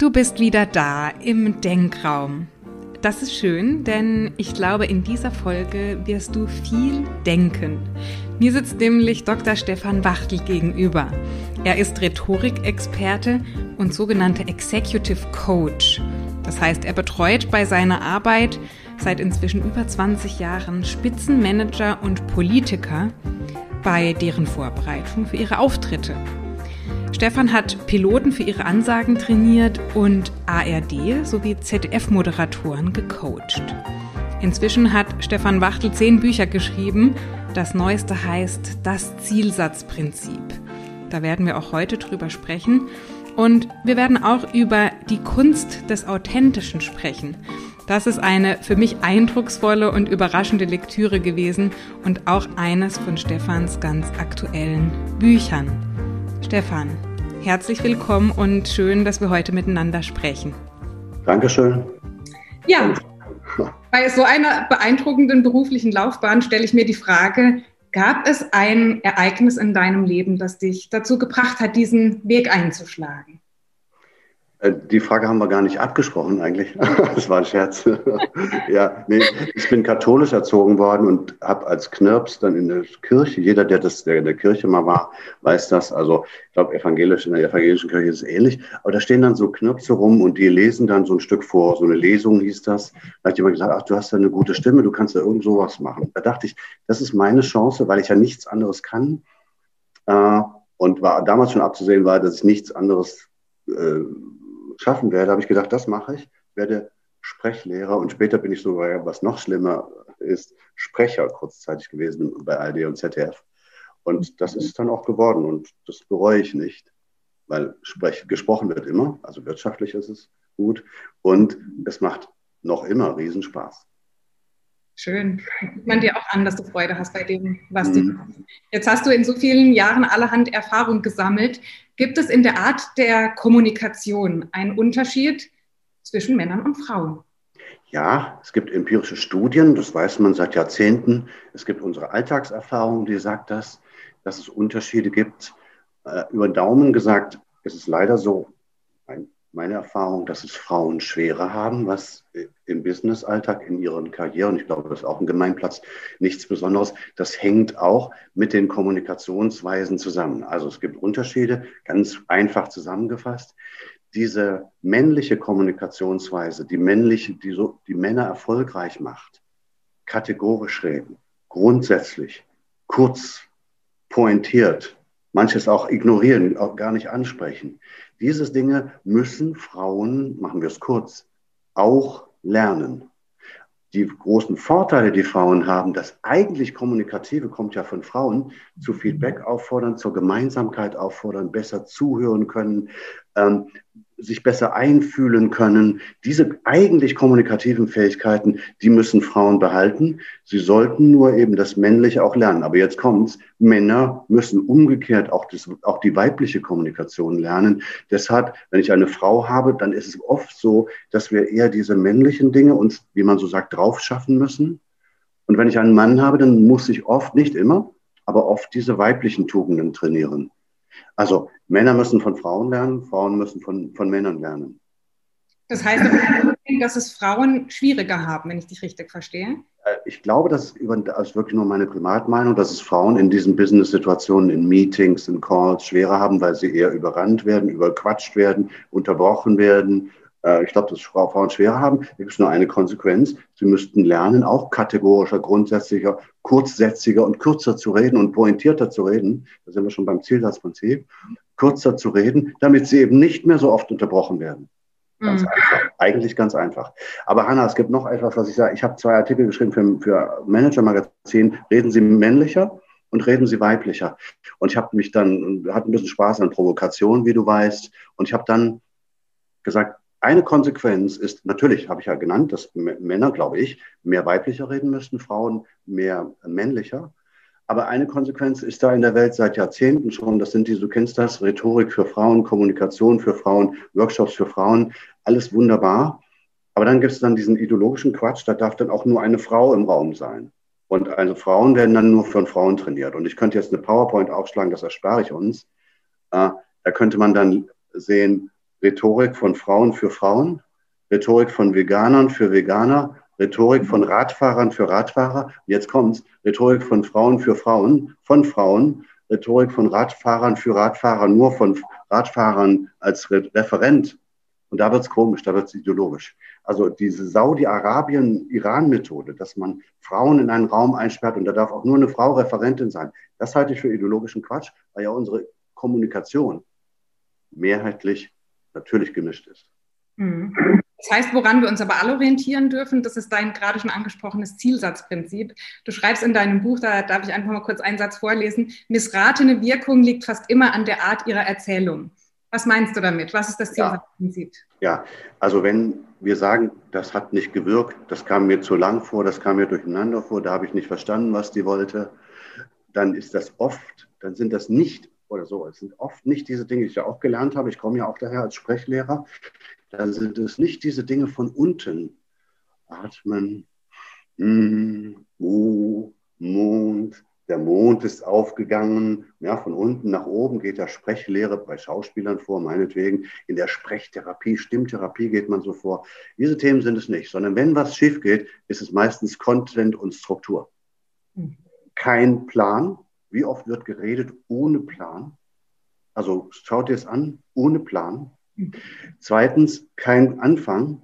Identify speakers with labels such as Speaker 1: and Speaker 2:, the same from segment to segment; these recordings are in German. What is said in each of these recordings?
Speaker 1: Du bist wieder da im Denkraum. Das ist schön, denn ich glaube, in dieser Folge wirst du viel denken. Mir sitzt nämlich Dr. Stefan Wachtel gegenüber. Er ist Rhetorikexperte und sogenannter Executive Coach. Das heißt, er betreut bei seiner Arbeit seit inzwischen über 20 Jahren Spitzenmanager und Politiker bei deren Vorbereitung für ihre Auftritte. Stefan hat Piloten für ihre Ansagen trainiert und ARD sowie ZDF-Moderatoren gecoacht. Inzwischen hat Stefan Wachtel zehn Bücher geschrieben. Das neueste heißt Das Zielsatzprinzip. Da werden wir auch heute drüber sprechen. Und wir werden auch über die Kunst des Authentischen sprechen. Das ist eine für mich eindrucksvolle und überraschende Lektüre gewesen und auch eines von Stefans ganz aktuellen Büchern. Stefan, herzlich willkommen und schön, dass wir heute miteinander sprechen.
Speaker 2: Dankeschön.
Speaker 1: Ja, bei so einer beeindruckenden beruflichen Laufbahn stelle ich mir die Frage, gab es ein Ereignis in deinem Leben, das dich dazu gebracht hat, diesen Weg einzuschlagen?
Speaker 2: Äh, die Frage haben wir gar nicht abgesprochen eigentlich. Das war ein Scherz. ja, nee, ich bin katholisch erzogen worden und habe als Knirps dann in der Kirche, jeder, der das, der in der Kirche mal war, weiß das. Also ich glaube, evangelisch in der evangelischen Kirche ist es ähnlich. Aber da stehen dann so Knirpse rum und die lesen dann so ein Stück vor. So eine Lesung hieß das. Da hat jemand gesagt, ach, du hast ja eine gute Stimme, du kannst ja irgend sowas machen. Da dachte ich, das ist meine Chance, weil ich ja nichts anderes kann. Äh, und war damals schon abzusehen war, dass ich nichts anderes äh, schaffen werde, habe ich gedacht, das mache ich, werde Sprechlehrer und später bin ich sogar, was noch schlimmer ist, Sprecher kurzzeitig gewesen bei ARD und ZDF. Und das ist dann auch geworden und das bereue ich nicht, weil sprech, gesprochen wird immer, also wirtschaftlich ist es gut und es macht noch immer Riesenspaß.
Speaker 1: Schön. Sieht man dir auch an, dass du Freude hast bei dem, was mhm. du. Jetzt hast du in so vielen Jahren allerhand Erfahrung gesammelt. Gibt es in der Art der Kommunikation einen Unterschied zwischen Männern und Frauen?
Speaker 2: Ja, es gibt empirische Studien, das weiß man seit Jahrzehnten. Es gibt unsere Alltagserfahrung, die sagt das, dass es Unterschiede gibt. Äh, über den Daumen gesagt, ist es leider so, meine Erfahrung, dass es Frauen schwerer haben, was im Business-Alltag, in ihren Karrieren, ich glaube, das ist auch ein Gemeinplatz, nichts Besonderes. Das hängt auch mit den Kommunikationsweisen zusammen. Also es gibt Unterschiede, ganz einfach zusammengefasst. Diese männliche Kommunikationsweise, die männliche, die so, die Männer erfolgreich macht, kategorisch reden, grundsätzlich, kurz, pointiert, manches auch ignorieren, auch gar nicht ansprechen. Diese Dinge müssen Frauen, machen wir es kurz, auch lernen. Die großen Vorteile, die Frauen haben, das eigentlich Kommunikative kommt ja von Frauen, zu Feedback auffordern, zur Gemeinsamkeit auffordern, besser zuhören können, ähm, sich besser einfühlen können. Diese eigentlich kommunikativen Fähigkeiten, die müssen Frauen behalten. Sie sollten nur eben das Männliche auch lernen. Aber jetzt kommt's. Männer müssen umgekehrt auch, das, auch die weibliche Kommunikation lernen. Deshalb, wenn ich eine Frau habe, dann ist es oft so, dass wir eher diese männlichen Dinge uns, wie man so sagt, drauf schaffen müssen. Und wenn ich einen Mann habe, dann muss ich oft, nicht immer, aber oft diese weiblichen Tugenden trainieren. Also Männer müssen von Frauen lernen, Frauen müssen von, von Männern lernen.
Speaker 1: Das heißt, dass es Frauen schwieriger haben, wenn ich dich richtig verstehe?
Speaker 2: Äh, ich glaube, das ist, das ist wirklich nur meine Privatmeinung, dass es Frauen in diesen Business-Situationen, in Meetings, in Calls schwerer haben, weil sie eher überrannt werden, überquatscht werden, unterbrochen werden, äh, ich glaube, dass Frauen schwerer haben. Da gibt es nur eine Konsequenz. Sie müssten lernen, auch kategorischer, grundsätzlicher, kurzsätziger und kürzer zu reden und pointierter zu reden. Da sind wir schon beim Zielsatzprinzip. Kürzer zu reden, damit sie eben nicht mehr so oft unterbrochen werden. Ganz mhm. einfach. Eigentlich ganz einfach. Aber Hanna, es gibt noch etwas, was ich sage. Ich habe zwei Artikel geschrieben für, für Manager-Magazin. Reden Sie männlicher und reden Sie weiblicher. Und ich habe mich dann, hatte ein bisschen Spaß an Provokation, wie du weißt. Und ich habe dann gesagt, eine Konsequenz ist, natürlich habe ich ja genannt, dass Männer, glaube ich, mehr weiblicher reden müssten, Frauen mehr männlicher. Aber eine Konsequenz ist da in der Welt seit Jahrzehnten schon, das sind die, du kennst das, Rhetorik für Frauen, Kommunikation für Frauen, Workshops für Frauen, alles wunderbar. Aber dann gibt es dann diesen ideologischen Quatsch, da darf dann auch nur eine Frau im Raum sein. Und also Frauen werden dann nur von Frauen trainiert. Und ich könnte jetzt eine PowerPoint aufschlagen, das erspare ich uns. Äh, da könnte man dann sehen, Rhetorik von Frauen für Frauen, Rhetorik von Veganern für Veganer, Rhetorik von Radfahrern für Radfahrer. Jetzt kommt's. Rhetorik von Frauen für Frauen, von Frauen. Rhetorik von Radfahrern für Radfahrer, nur von Radfahrern als Re Referent. Und da wird's komisch, da wird's ideologisch. Also diese Saudi-Arabien-Iran-Methode, dass man Frauen in einen Raum einsperrt und da darf auch nur eine Frau Referentin sein, das halte ich für ideologischen Quatsch, weil ja unsere Kommunikation mehrheitlich natürlich gemischt ist.
Speaker 1: Mhm. Das heißt, woran wir uns aber alle orientieren dürfen, das ist dein gerade schon angesprochenes Zielsatzprinzip. Du schreibst in deinem Buch, da darf ich einfach mal kurz einen Satz vorlesen, missratene Wirkung liegt fast immer an der Art ihrer Erzählung. Was meinst du damit? Was ist das Zielsatzprinzip?
Speaker 2: Ja, ja, also wenn wir sagen, das hat nicht gewirkt, das kam mir zu lang vor, das kam mir durcheinander vor, da habe ich nicht verstanden, was die wollte, dann ist das oft, dann sind das nicht oder so. Es sind oft nicht diese Dinge, die ich ja auch gelernt habe. Ich komme ja auch daher als Sprechlehrer. Da sind es nicht diese Dinge von unten. Atmen, mm, uh, Mond, der Mond ist aufgegangen. Ja, von unten nach oben geht der Sprechlehre bei Schauspielern vor, meinetwegen. In der Sprechtherapie, Stimmtherapie geht man so vor. Diese Themen sind es nicht, sondern wenn was schief geht, ist es meistens Content und Struktur. Hm. Kein Plan, wie oft wird geredet ohne Plan? Also schaut ihr es an, ohne Plan. Zweitens, kein Anfang.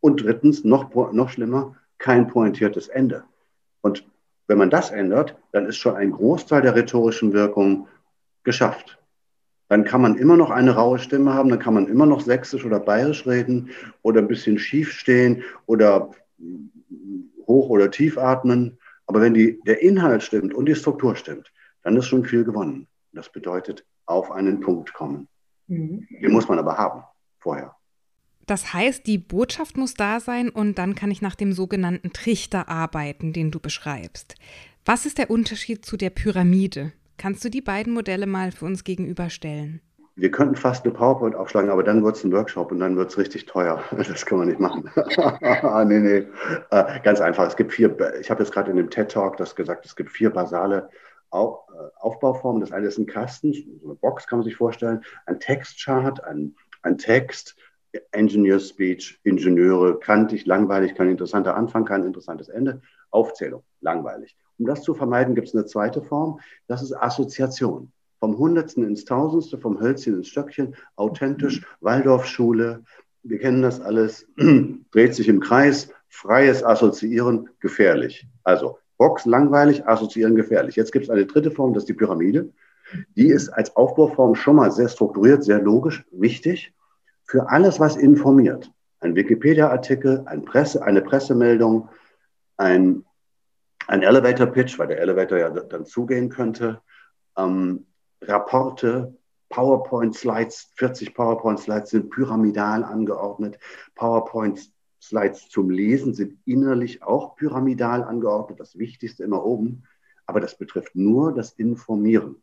Speaker 2: Und drittens, noch, noch schlimmer, kein pointiertes Ende. Und wenn man das ändert, dann ist schon ein Großteil der rhetorischen Wirkung geschafft. Dann kann man immer noch eine raue Stimme haben, dann kann man immer noch sächsisch oder bayerisch reden oder ein bisschen schief stehen oder hoch oder tief atmen. Aber wenn die, der Inhalt stimmt und die Struktur stimmt, dann ist schon viel gewonnen. Das bedeutet, auf einen Punkt kommen. Mhm. Den muss man aber haben vorher.
Speaker 1: Das heißt, die Botschaft muss da sein und dann kann ich nach dem sogenannten Trichter arbeiten, den du beschreibst. Was ist der Unterschied zu der Pyramide? Kannst du die beiden Modelle mal für uns gegenüberstellen?
Speaker 2: Wir könnten fast eine PowerPoint aufschlagen, aber dann wird es ein Workshop und dann wird es richtig teuer. Das kann man nicht machen. nee, nee. Äh, ganz einfach. Es gibt vier, ich habe jetzt gerade in dem TED Talk das gesagt, es gibt vier basale Aufbauformen. Das eine ist ein Kasten, so eine Box kann man sich vorstellen, ein Textchart, ein, ein Text, Engineer Speech, Ingenieure, kantig, langweilig, kein interessanter Anfang, kein interessantes Ende, Aufzählung, langweilig. Um das zu vermeiden, gibt es eine zweite Form, das ist Assoziation. Vom Hundertsten ins Tausendste, vom Hölzchen ins Stöckchen, authentisch, Waldorfschule, wir kennen das alles, dreht sich im Kreis, freies Assoziieren, gefährlich. Also Box langweilig, assoziieren gefährlich. Jetzt gibt es eine dritte Form, das ist die Pyramide. Die ist als Aufbauform schon mal sehr strukturiert, sehr logisch, wichtig für alles, was informiert. Ein Wikipedia-Artikel, ein Presse, eine Pressemeldung, ein, ein Elevator-Pitch, weil der Elevator ja dann zugehen könnte, ähm, Rapporte, PowerPoint-Slides, 40 PowerPoint-Slides sind pyramidal angeordnet. PowerPoint Slides zum Lesen sind innerlich auch pyramidal angeordnet, das Wichtigste immer oben, aber das betrifft nur das Informieren.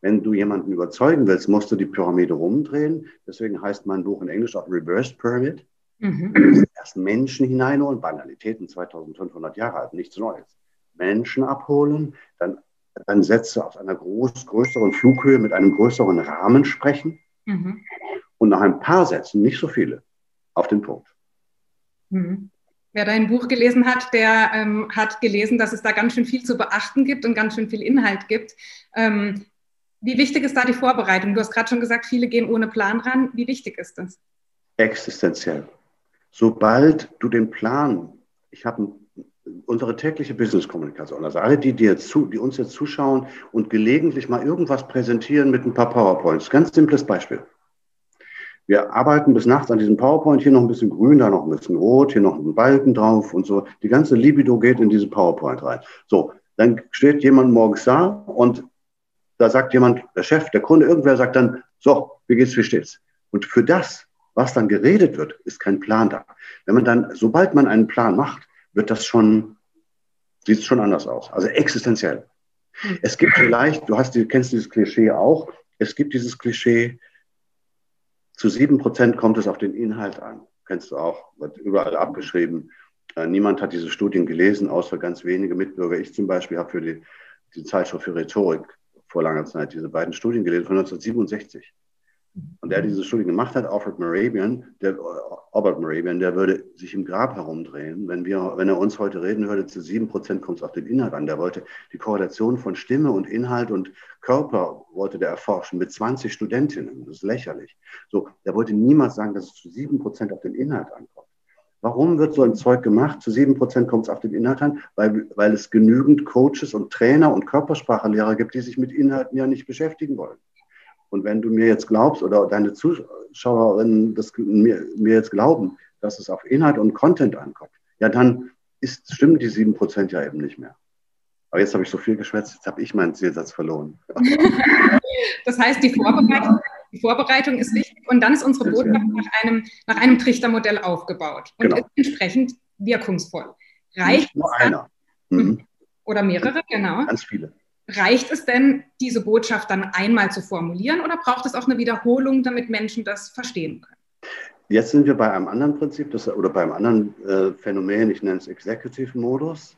Speaker 2: Wenn du jemanden überzeugen willst, musst du die Pyramide rumdrehen. Deswegen heißt mein Buch in Englisch auch Reverse Pyramid. Mhm. Erst Menschen hineinholen, Banalitäten 2500 Jahre alt, nichts Neues. Menschen abholen, dann, dann Sätze auf einer groß, größeren Flughöhe mit einem größeren Rahmen sprechen mhm. und nach ein paar Sätzen, nicht so viele, auf den Punkt.
Speaker 1: Mhm. Wer dein Buch gelesen hat, der ähm, hat gelesen, dass es da ganz schön viel zu beachten gibt und ganz schön viel Inhalt gibt. Ähm, wie wichtig ist da die Vorbereitung? Du hast gerade schon gesagt, viele gehen ohne Plan ran. Wie wichtig ist das?
Speaker 2: Existenziell. Sobald du den Plan, ich habe unsere tägliche Business-Kommunikation, also alle, die, die, zu, die uns jetzt zuschauen und gelegentlich mal irgendwas präsentieren mit ein paar PowerPoints. Ganz simples Beispiel. Wir arbeiten bis nachts an diesem PowerPoint, hier noch ein bisschen grün, da noch ein bisschen rot, hier noch ein Balken drauf und so. Die ganze Libido geht in diese PowerPoint rein. So, dann steht jemand morgens da und da sagt jemand, der Chef, der Kunde, irgendwer sagt dann, so, wie geht's, wie steht's? Und für das, was dann geredet wird, ist kein Plan da. Wenn man dann, sobald man einen Plan macht, wird das schon, sieht es schon anders aus. Also existenziell. Hm. Es gibt vielleicht, du hast, du kennst dieses Klischee auch, es gibt dieses Klischee, zu sieben Prozent kommt es auf den Inhalt an. Kennst du auch, wird überall abgeschrieben. Äh, niemand hat diese Studien gelesen, außer ganz wenige Mitbürger. Ich zum Beispiel habe für die, die Zeitschrift für Rhetorik vor langer Zeit diese beiden Studien gelesen von 1967. Und der diese Studie gemacht hat, Alfred Morabian, der, Albert Morabian, der würde sich im Grab herumdrehen, wenn, wir, wenn er uns heute reden würde, zu sieben Prozent kommt es auf den Inhalt an. Der wollte die Korrelation von Stimme und Inhalt und Körper wollte der erforschen mit 20 Studentinnen. Das ist lächerlich. So, der wollte niemals sagen, dass es zu sieben Prozent auf den Inhalt ankommt. Warum wird so ein Zeug gemacht? Zu sieben Prozent kommt es auf den Inhalt an, weil, weil es genügend Coaches und Trainer und Körpersprachelehrer gibt, die sich mit Inhalten ja nicht beschäftigen wollen. Und wenn du mir jetzt glaubst oder deine Zuschauerinnen das mir, mir jetzt glauben, dass es auf Inhalt und Content ankommt, ja, dann ist, stimmen die sieben Prozent ja eben nicht mehr. Aber jetzt habe ich so viel geschwätzt, jetzt habe ich meinen Zielsatz verloren.
Speaker 1: das heißt, die Vorbereitung, die Vorbereitung ist wichtig und dann ist unsere Botschaft nach einem, nach einem Trichtermodell aufgebaut und genau. ist entsprechend wirkungsvoll. Reicht Nicht nur einer. Mhm. Oder mehrere, genau.
Speaker 2: Ganz viele.
Speaker 1: Reicht es denn, diese Botschaft dann einmal zu formulieren oder braucht es auch eine Wiederholung, damit Menschen das verstehen können?
Speaker 2: Jetzt sind wir bei einem anderen Prinzip das, oder bei einem anderen äh, Phänomen, ich nenne es Executive-Modus.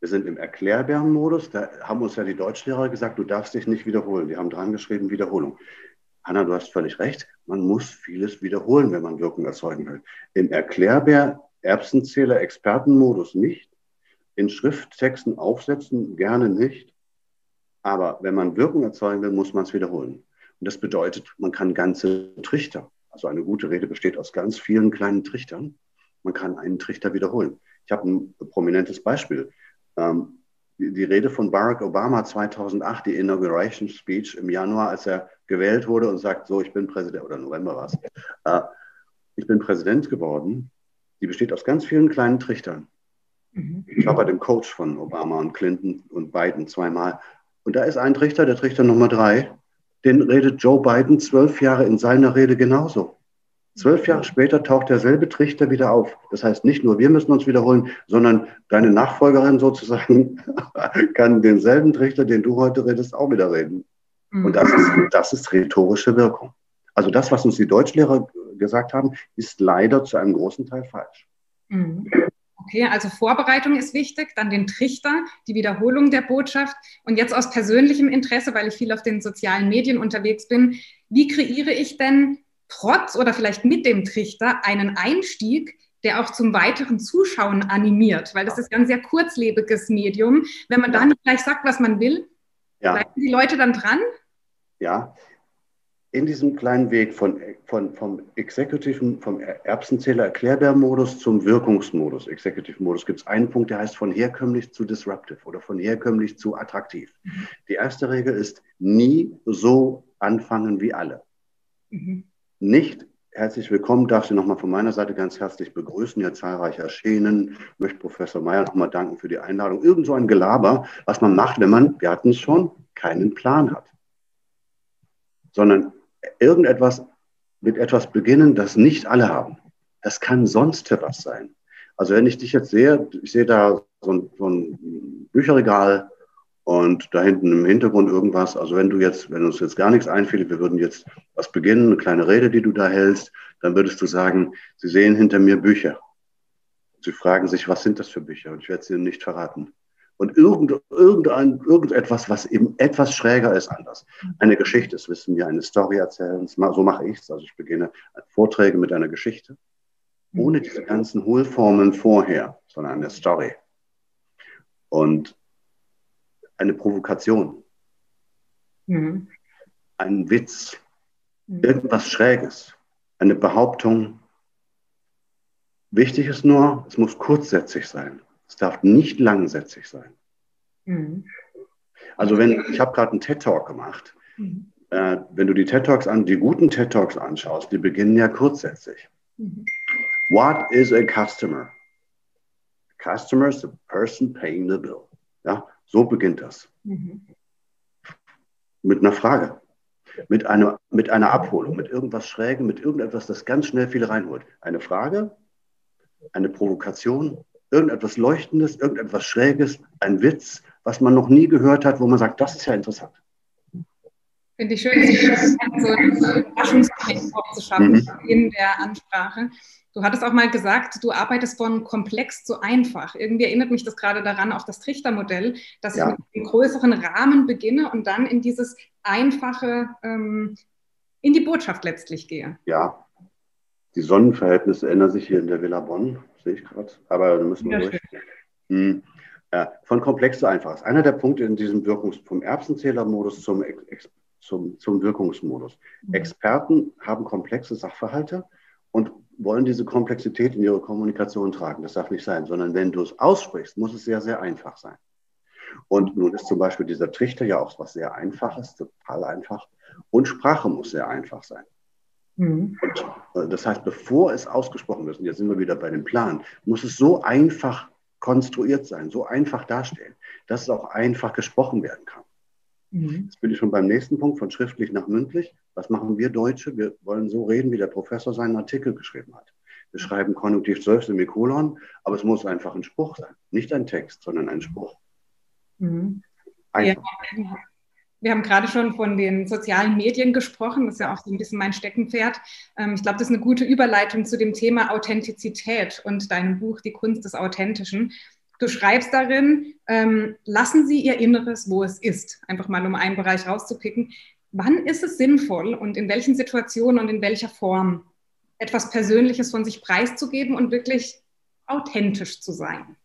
Speaker 2: Wir sind im erklärbaren Modus. Da haben uns ja die Deutschlehrer gesagt, du darfst dich nicht wiederholen. Die haben dran geschrieben, Wiederholung. Hanna, du hast völlig recht. Man muss vieles wiederholen, wenn man Wirkung erzeugen will. Im erklärbär Erbsenzähler Expertenmodus nicht. In Schrifttexten aufsetzen gerne nicht. Aber wenn man Wirkung erzeugen will, muss man es wiederholen. Und das bedeutet, man kann ganze Trichter, also eine gute Rede besteht aus ganz vielen kleinen Trichtern, man kann einen Trichter wiederholen. Ich habe ein prominentes Beispiel. Ähm, die, die, Rede von Barack Obama 2008, die Inauguration Speech im Januar, als er gewählt wurde und sagt, so, ich bin Präsident, oder November war es, äh, ich bin Präsident geworden, die besteht aus ganz vielen kleinen Trichtern. Mhm. Ich war bei dem Coach von Obama und Clinton und Biden zweimal und da ist ein Trichter, der Trichter Nummer drei, den redet Joe Biden zwölf Jahre in seiner Rede genauso. Zwölf Jahre später taucht derselbe Trichter wieder auf. Das heißt, nicht nur wir müssen uns wiederholen, sondern deine Nachfolgerin sozusagen kann denselben Trichter, den du heute redest, auch wieder reden. Mhm. Und das ist, das ist rhetorische Wirkung. Also das, was uns die Deutschlehrer gesagt haben, ist leider zu einem großen Teil falsch.
Speaker 1: Mhm. Okay, also Vorbereitung ist wichtig, dann den Trichter, die Wiederholung der Botschaft und jetzt aus persönlichem Interesse, weil ich viel auf den sozialen Medien unterwegs bin, wie kreiere ich denn trotz oder vielleicht mit dem Trichter einen Einstieg, der auch zum weiteren Zuschauen animiert, weil das ist ja ein sehr kurzlebiges Medium. Wenn man da nicht gleich sagt, was man will, ja. bleiben die Leute dann dran?
Speaker 2: Ja, in diesem kleinen Weg von, von, vom exekutiven, vom Erbsenzähler Erklärbär-Modus zum Wirkungsmodus, Executive-Modus, gibt es einen Punkt, der heißt von herkömmlich zu disruptive oder von herkömmlich zu attraktiv. Mhm. Die erste Regel ist, nie so anfangen wie alle. Mhm. Nicht herzlich willkommen, darf Sie nochmal von meiner Seite ganz herzlich begrüßen, ja zahlreich erschienen. Möchte Professor Meyer nochmal danken für die Einladung. Irgend so ein Gelaber, was man macht, wenn man, wir hatten es schon, keinen Plan hat. Sondern irgendetwas mit etwas beginnen, das nicht alle haben. Das kann sonst was sein. Also wenn ich dich jetzt sehe, ich sehe da so ein, so ein Bücherregal und da hinten im Hintergrund irgendwas. Also wenn du jetzt, wenn uns jetzt gar nichts einfiel, wir würden jetzt was beginnen, eine kleine Rede, die du da hältst, dann würdest du sagen, Sie sehen hinter mir Bücher. Sie fragen sich, was sind das für Bücher? Und ich werde sie Ihnen nicht verraten und irgend, irgendein, irgendetwas, was eben etwas schräger ist, anders. Eine Geschichte, das wissen wir, eine Story erzählen, so mache ich es. Also ich beginne Vorträge mit einer Geschichte, ohne diese ganzen Hohlformeln vorher, sondern eine Story. Und eine Provokation, mhm. ein Witz, mhm. irgendwas Schräges, eine Behauptung. Wichtig ist nur, es muss kurzsätzig sein. Es darf nicht langsätzig sein. Mhm. Also wenn, ich habe gerade einen TED-Talk gemacht. Mhm. Äh, wenn du die TED-Talks an, die guten TED-Talks anschaust, die beginnen ja kurzsätzlich. Mhm. What is a customer? A customer is the person paying the bill. Ja, so beginnt das. Mhm. Mit einer Frage. Mit einer, mit einer Abholung, mit irgendwas Schrägem, mit irgendetwas, das ganz schnell viele reinholt. Eine Frage, eine Provokation irgendetwas Leuchtendes, irgendetwas Schräges, ein Witz, was man noch nie gehört hat, wo man sagt, das ist ja interessant.
Speaker 1: Finde ich schön, so einen Überraschungseffekt zu schaffen mhm. in der Ansprache. Du hattest auch mal gesagt, du arbeitest von komplex zu einfach. Irgendwie erinnert mich das gerade daran, auch das Trichtermodell, dass ja. ich mit einem größeren Rahmen beginne und dann in dieses einfache ähm, in die Botschaft letztlich gehe.
Speaker 2: Ja, die Sonnenverhältnisse ändern sich hier in der Villa Bonn, sehe ich gerade, aber da müssen wir ja, durch. Hm. Ja, von komplex zu einfach. Das ist einer der Punkte in diesem Wirkungs vom Erbsenzählermodus zum, zum, zum Wirkungsmodus. Mhm. Experten haben komplexe Sachverhalte und wollen diese Komplexität in ihre Kommunikation tragen. Das darf nicht sein, sondern wenn du es aussprichst, muss es sehr, sehr einfach sein. Und nun ist zum Beispiel dieser Trichter ja auch was sehr Einfaches, total einfach. Und Sprache muss sehr einfach sein. Mhm. Und äh, das heißt, bevor es ausgesprochen wird, und jetzt sind wir wieder bei dem Plan, muss es so einfach konstruiert sein, so einfach dastehen, dass es auch einfach gesprochen werden kann. Mhm. Jetzt bin ich schon beim nächsten Punkt, von schriftlich nach mündlich. Was machen wir Deutsche? Wir wollen so reden, wie der Professor seinen Artikel geschrieben hat. Wir schreiben Konjunktiv 12 Semikolon, aber es muss einfach ein Spruch sein. Nicht ein Text, sondern ein Spruch.
Speaker 1: Mhm. Ja, wir haben gerade schon von den sozialen Medien gesprochen. Das ist ja auch so ein bisschen mein Steckenpferd. Ähm, ich glaube, das ist eine gute Überleitung zu dem Thema Authentizität und deinem Buch Die Kunst des Authentischen. Du schreibst darin, ähm, lassen Sie Ihr Inneres, wo es ist. Einfach mal, um einen Bereich rauszupicken. Wann ist es sinnvoll und in welchen Situationen und in welcher Form etwas Persönliches von sich preiszugeben und wirklich authentisch zu sein?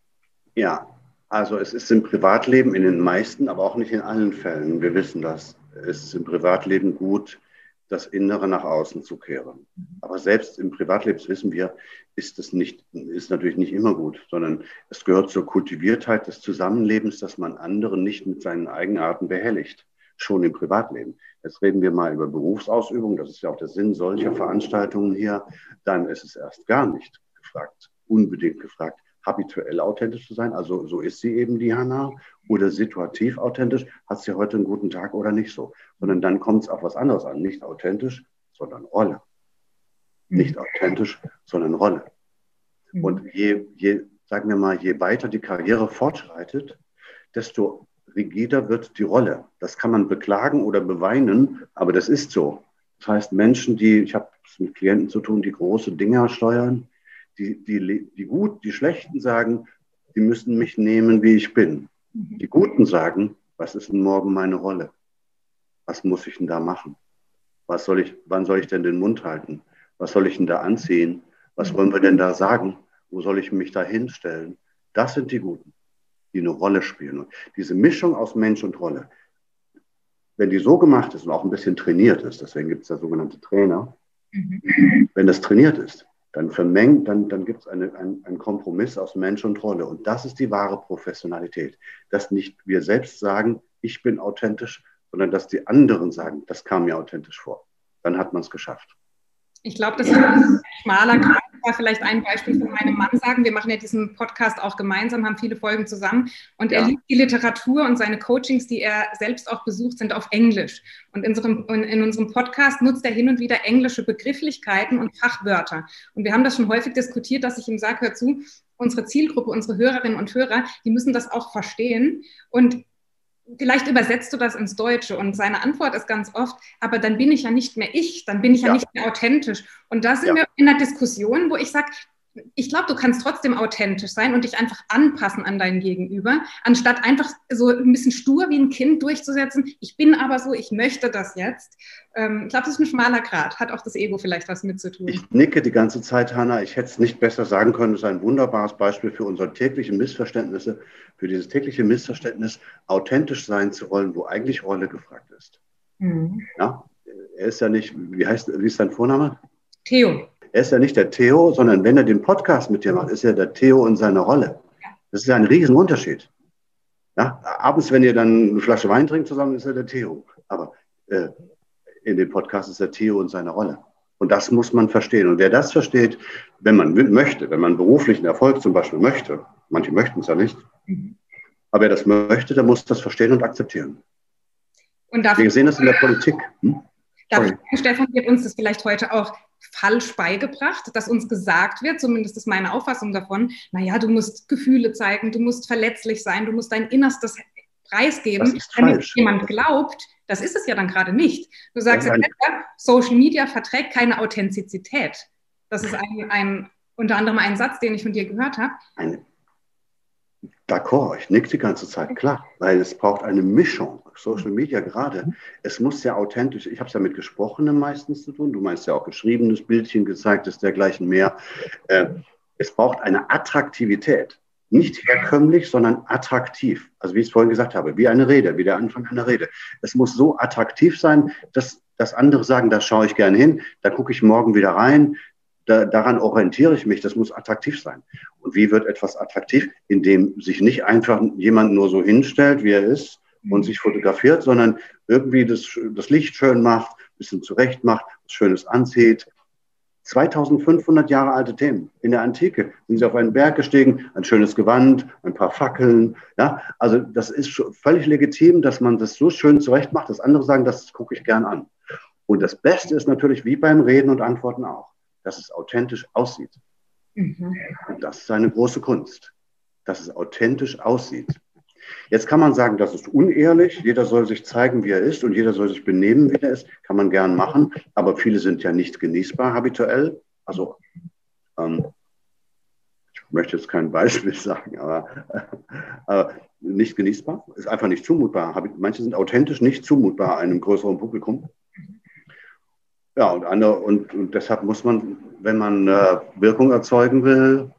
Speaker 2: Ja, also es ist im Privatleben in den meisten, aber auch nicht in allen Fällen. Wir wissen das. Es ist im Privatleben gut, das Innere nach außen zu kehren. Aber selbst im Privatleben, das wissen wir, ist es nicht, ist natürlich nicht immer gut, sondern es gehört zur Kultiviertheit des Zusammenlebens, dass man anderen nicht mit seinen Eigenarten behelligt. Schon im Privatleben. Jetzt reden wir mal über Berufsausübung. Das ist ja auch der Sinn solcher Veranstaltungen hier. Dann ist es erst gar nicht gefragt, unbedingt gefragt, habituell authentisch zu sein, also so ist sie eben die Hanna, oder situativ authentisch, hat sie heute einen guten Tag oder nicht so, sondern dann kommt es auf was anderes an, nicht authentisch, sondern Rolle. Mhm. Nicht authentisch, sondern Rolle. Mhm. Und je, je, sagen wir mal, je weiter die Karriere fortschreitet, desto rigider wird die Rolle. Das kann man beklagen oder beweinen, aber das ist so. Das heißt, Menschen, die, ich habe es mit Klienten zu tun, die große Dinger steuern, die, die, die gut, die Schlechten sagen, die müssen mich nehmen, wie ich bin. Mhm. Die Guten sagen, was ist denn morgen meine Rolle? Was muss ich denn da machen? Was soll ich, wann soll ich denn den Mund halten? Was soll ich denn da anziehen? Was wollen wir denn da sagen? Wo soll ich mich da hinstellen? Das sind die Guten, die eine Rolle spielen. Und diese Mischung aus Mensch und Rolle, wenn die so gemacht ist und auch ein bisschen trainiert ist, deswegen gibt es ja sogenannte Trainer, mhm. wenn das trainiert ist, dann vermengt, dann, dann gibt es eine, ein, einen Kompromiss aus Mensch und Rolle. Und das ist die wahre Professionalität. Dass nicht wir selbst sagen, ich bin authentisch, sondern dass die anderen sagen, das kam mir authentisch vor. Dann hat man es geschafft.
Speaker 1: Ich glaube, das ist ein schmaler Grad mal vielleicht ein Beispiel von meinem Mann sagen. Wir machen ja diesen Podcast auch gemeinsam, haben viele Folgen zusammen. Und er liebt die Literatur und seine Coachings, die er selbst auch besucht, sind auf Englisch. Und in unserem, in unserem Podcast nutzt er hin und wieder englische Begrifflichkeiten und Fachwörter. Und wir haben das schon häufig diskutiert, dass ich ihm sage, hör zu, unsere Zielgruppe, unsere Hörerinnen und Hörer, die müssen das auch verstehen. Und vielleicht übersetzt du das ins Deutsche und seine Antwort ist ganz oft, aber dann bin ich ja nicht mehr ich, dann bin ich ja, ja nicht mehr authentisch. Und da sind ja. wir in einer Diskussion, wo ich sage, ich glaube, du kannst trotzdem authentisch sein und dich einfach anpassen an dein Gegenüber, anstatt einfach so ein bisschen stur wie ein Kind durchzusetzen. Ich bin aber so, ich möchte das jetzt. Ähm, ich glaube, das ist ein schmaler Grad. Hat auch das Ego vielleicht was mit zu tun.
Speaker 2: Ich nicke die ganze Zeit, Hanna. Ich hätte es nicht besser sagen können. Das ist ein wunderbares Beispiel für unsere täglichen Missverständnisse, für dieses tägliche Missverständnis, authentisch sein zu wollen, wo eigentlich Rolle gefragt ist. Mhm. Ja, er ist ja nicht, wie heißt, wie ist sein Vorname?
Speaker 1: Theo.
Speaker 2: Er ist ja nicht der Theo, sondern wenn er den Podcast mit dir macht, ist er der Theo in seiner Rolle. Das ist ja ein Riesenunterschied. Ja, abends, wenn ihr dann eine Flasche Wein trinkt zusammen, ist er der Theo. Aber äh, in dem Podcast ist der Theo in seiner Rolle. Und das muss man verstehen. Und wer das versteht, wenn man möchte, wenn man beruflichen Erfolg zum Beispiel möchte, manche möchten es ja nicht, mhm. aber wer das möchte, der muss das verstehen und akzeptieren. Und Wir sehen das in der Politik. Hm?
Speaker 1: Dafür, Stefan, wird uns das vielleicht heute auch falsch beigebracht, dass uns gesagt wird, zumindest ist meine Auffassung davon, naja, du musst Gefühle zeigen, du musst verletzlich sein, du musst dein Innerstes preisgeben, damit falsch. jemand glaubt, das ist es ja dann gerade nicht. Du sagst ja, Social Media verträgt keine Authentizität. Das ist ein, ein, unter anderem ein Satz, den ich von dir gehört habe.
Speaker 2: Eine, D'accord, ich nick die ganze Zeit, klar, weil es braucht eine Mischung. Social Media gerade, es muss ja authentisch, ich habe es ja mit Gesprochenem meistens zu tun, du meinst ja auch geschriebenes Bildchen, gezeigtes, dergleichen mehr. Äh, es braucht eine Attraktivität, nicht herkömmlich, sondern attraktiv. Also wie ich es vorhin gesagt habe, wie eine Rede, wie der Anfang einer Rede. Es muss so attraktiv sein, dass, dass andere sagen, da schaue ich gerne hin, da gucke ich morgen wieder rein, da, daran orientiere ich mich, das muss attraktiv sein. Und wie wird etwas attraktiv? Indem sich nicht einfach jemand nur so hinstellt, wie er ist und sich fotografiert, sondern irgendwie das, das Licht schön macht, ein bisschen zurecht macht, was Schönes anzieht. 2500 Jahre alte Themen. In der Antike sind sie auf einen Berg gestiegen, ein schönes Gewand, ein paar Fackeln. Ja, also das ist völlig legitim, dass man das so schön zurecht macht, dass andere sagen, das gucke ich gern an. Und das Beste ist natürlich wie beim Reden und Antworten auch dass es authentisch aussieht. Mhm. Und das ist eine große Kunst, dass es authentisch aussieht. Jetzt kann man sagen, das ist unehrlich, jeder soll sich zeigen, wie er ist und jeder soll sich benehmen, wie er ist, kann man gern machen, aber viele sind ja nicht genießbar habituell. Also ähm, ich möchte jetzt kein Beispiel sagen, aber, aber nicht genießbar, ist einfach nicht zumutbar. Manche sind authentisch nicht zumutbar einem größeren Publikum. Ja, und, andere, und, und deshalb muss man, wenn man äh, Wirkung erzeugen will,